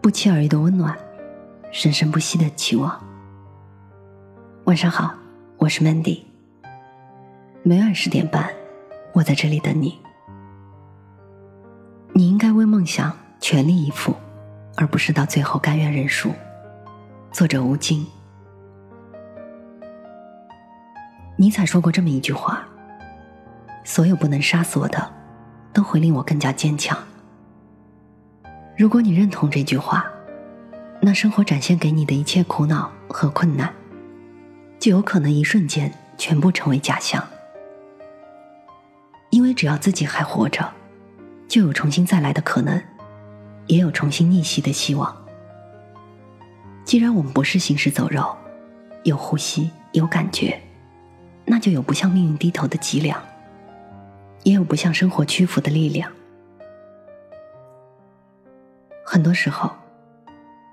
不期而遇的温暖，生生不息的期望。晚上好，我是 Mandy。每晚十点半，我在这里等你。你应该为梦想全力以赴，而不是到最后甘愿认输。作者吴京。尼采说过这么一句话：“所有不能杀死我的，都会令我更加坚强。”如果你认同这句话，那生活展现给你的一切苦恼和困难，就有可能一瞬间全部成为假象。因为只要自己还活着，就有重新再来的可能，也有重新逆袭的希望。既然我们不是行尸走肉，有呼吸，有感觉。那就有不向命运低头的脊梁，也有不向生活屈服的力量。很多时候，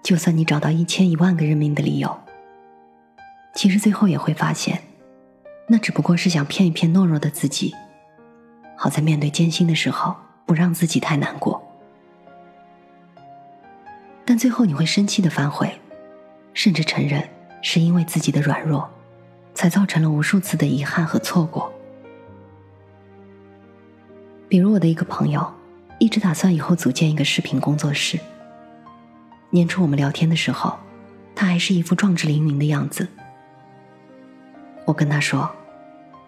就算你找到一千一万个认命的理由，其实最后也会发现，那只不过是想骗一骗懦弱的自己，好在面对艰辛的时候不让自己太难过。但最后你会生气的反悔，甚至承认是因为自己的软弱。才造成了无数次的遗憾和错过。比如我的一个朋友，一直打算以后组建一个视频工作室。年初我们聊天的时候，他还是一副壮志凌云的样子。我跟他说：“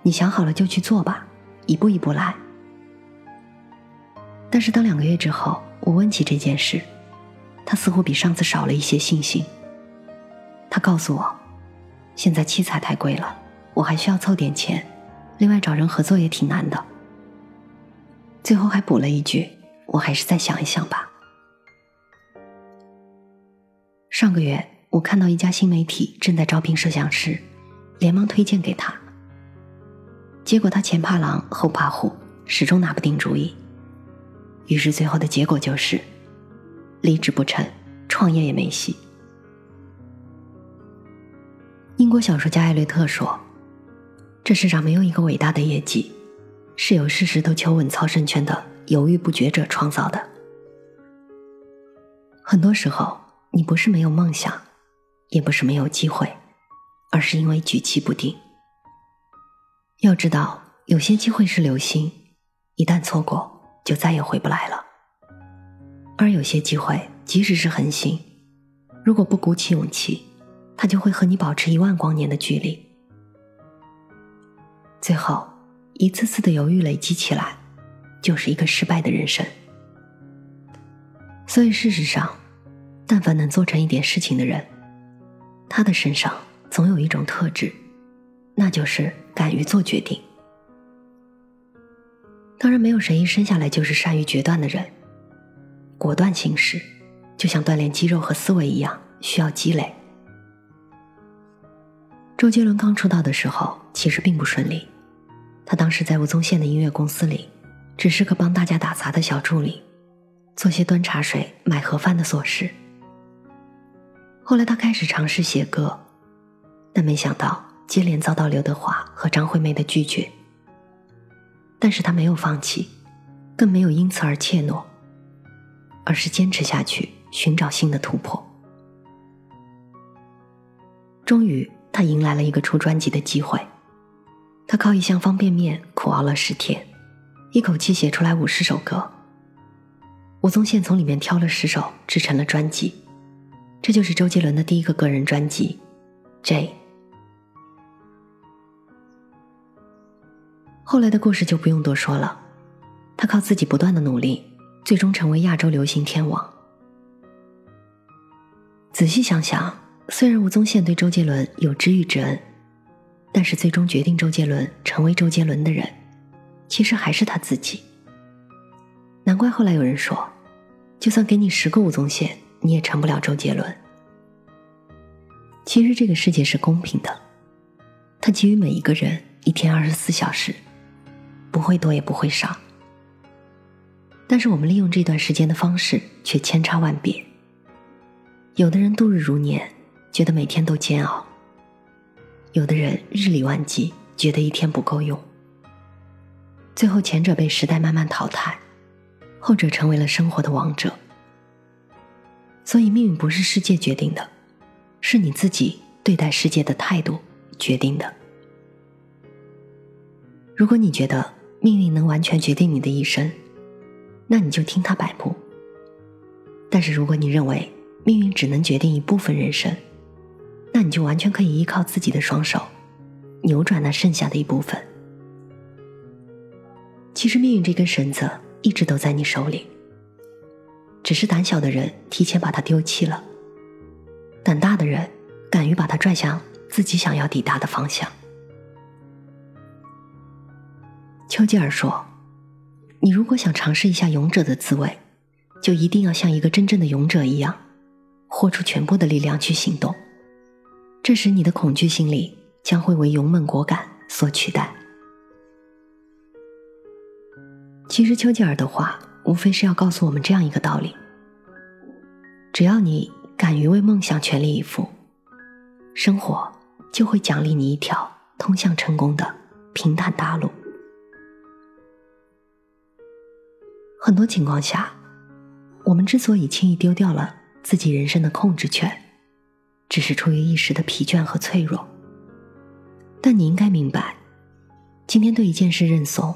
你想好了就去做吧，一步一步来。”但是当两个月之后，我问起这件事，他似乎比上次少了一些信心。他告诉我。现在器材太贵了，我还需要凑点钱，另外找人合作也挺难的。最后还补了一句：“我还是再想一想吧。”上个月我看到一家新媒体正在招聘摄像师，连忙推荐给他。结果他前怕狼后怕虎，始终拿不定主意。于是最后的结果就是，离职不成，创业也没戏。英国小说家艾略特说：“这世上没有一个伟大的业绩，是有事事都求稳操胜券的犹豫不决者创造的。很多时候，你不是没有梦想，也不是没有机会，而是因为举棋不定。要知道，有些机会是流星，一旦错过，就再也回不来了；而有些机会，即使是恒星，如果不鼓起勇气。”它就会和你保持一万光年的距离，最后一次次的犹豫累积起来，就是一个失败的人生。所以事实上，但凡能做成一点事情的人，他的身上总有一种特质，那就是敢于做决定。当然，没有谁一生下来就是善于决断的人，果断行事，就像锻炼肌肉和思维一样，需要积累。周杰伦刚出道的时候，其实并不顺利。他当时在吴宗宪的音乐公司里，只是个帮大家打杂的小助理，做些端茶水、买盒饭的琐事。后来他开始尝试写歌，但没想到接连遭到刘德华和张惠妹的拒绝。但是他没有放弃，更没有因此而怯懦，而是坚持下去，寻找新的突破。终于。他迎来了一个出专辑的机会，他靠一箱方便面苦熬了十天，一口气写出来五十首歌。吴宗宪从里面挑了十首制成了专辑，这就是周杰伦的第一个个人专辑《J》。后来的故事就不用多说了，他靠自己不断的努力，最终成为亚洲流行天王。仔细想想。虽然吴宗宪对周杰伦有知遇之恩，但是最终决定周杰伦成为周杰伦的人，其实还是他自己。难怪后来有人说，就算给你十个吴宗宪，你也成不了周杰伦。其实这个世界是公平的，它给予每一个人一天二十四小时，不会多也不会少。但是我们利用这段时间的方式却千差万别。有的人度日如年。觉得每天都煎熬，有的人日理万机，觉得一天不够用。最后，前者被时代慢慢淘汰，后者成为了生活的王者。所以，命运不是世界决定的，是你自己对待世界的态度决定的。如果你觉得命运能完全决定你的一生，那你就听他摆布。但是，如果你认为命运只能决定一部分人生，那你就完全可以依靠自己的双手，扭转那剩下的一部分。其实，命运这根绳子一直都在你手里，只是胆小的人提前把它丢弃了，胆大的人敢于把它拽向自己想要抵达的方向。丘吉尔说：“你如果想尝试一下勇者的滋味，就一定要像一个真正的勇者一样，豁出全部的力量去行动。这时，你的恐惧心理将会为勇猛果敢所取代。”其实，丘吉尔的话无非是要告诉我们这样一个道理：只要你敢于为梦想全力以赴，生活就会奖励你一条通向成功的平坦大路。很多情况下，我们之所以轻易丢掉了自己人生的控制权，只是出于一时的疲倦和脆弱。但你应该明白，今天对一件事认怂，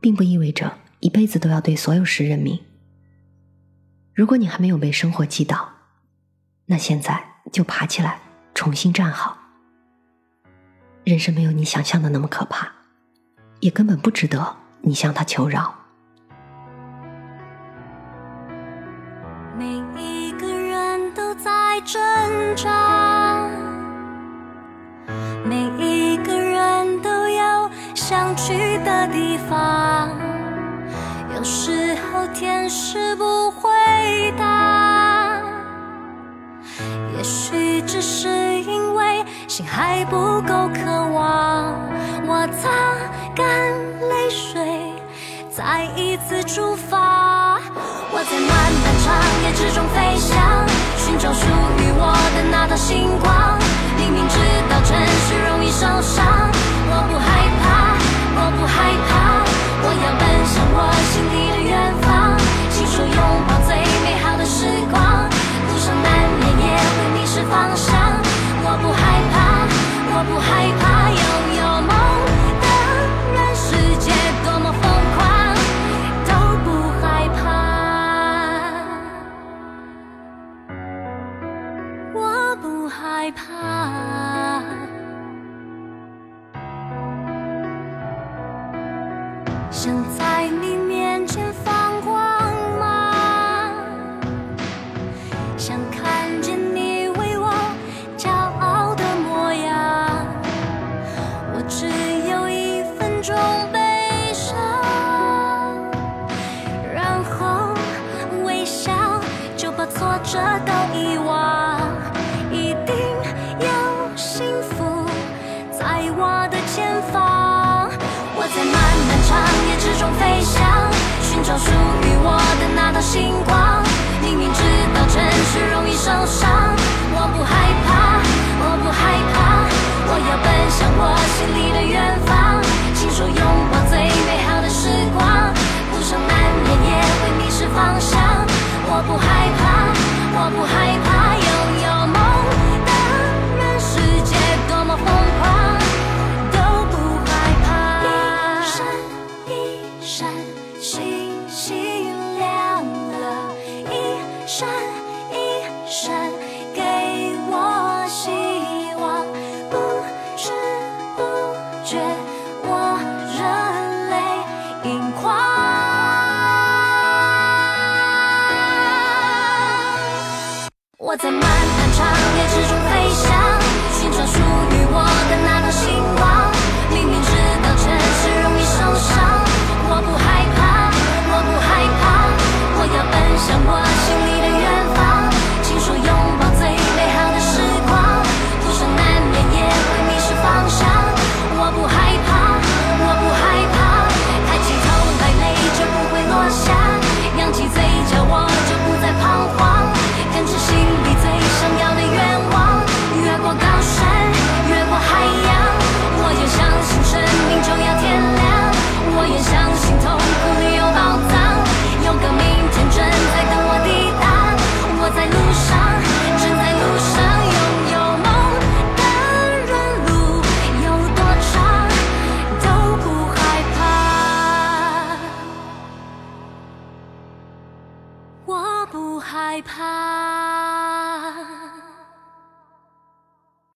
并不意味着一辈子都要对所有事认命。如果你还没有被生活击倒，那现在就爬起来，重新站好。人生没有你想象的那么可怕，也根本不值得你向他求饶。每一个人都在挣扎，每一个人都有想去的地方。候天使不回答，也许只是因为心还不够渴望。我擦干泪水，再一次出发。我在漫漫长夜之中飞翔。寻找属于我的那道星光，明明知道城市容易受伤，我不害怕，我不害怕，害怕。飞翔，寻找属于我的那道星光，明明知道城市容易受伤，我不害怕，我不害怕，我要奔向我心里的远方，我在漫漫长夜之中飞翔，寻找属于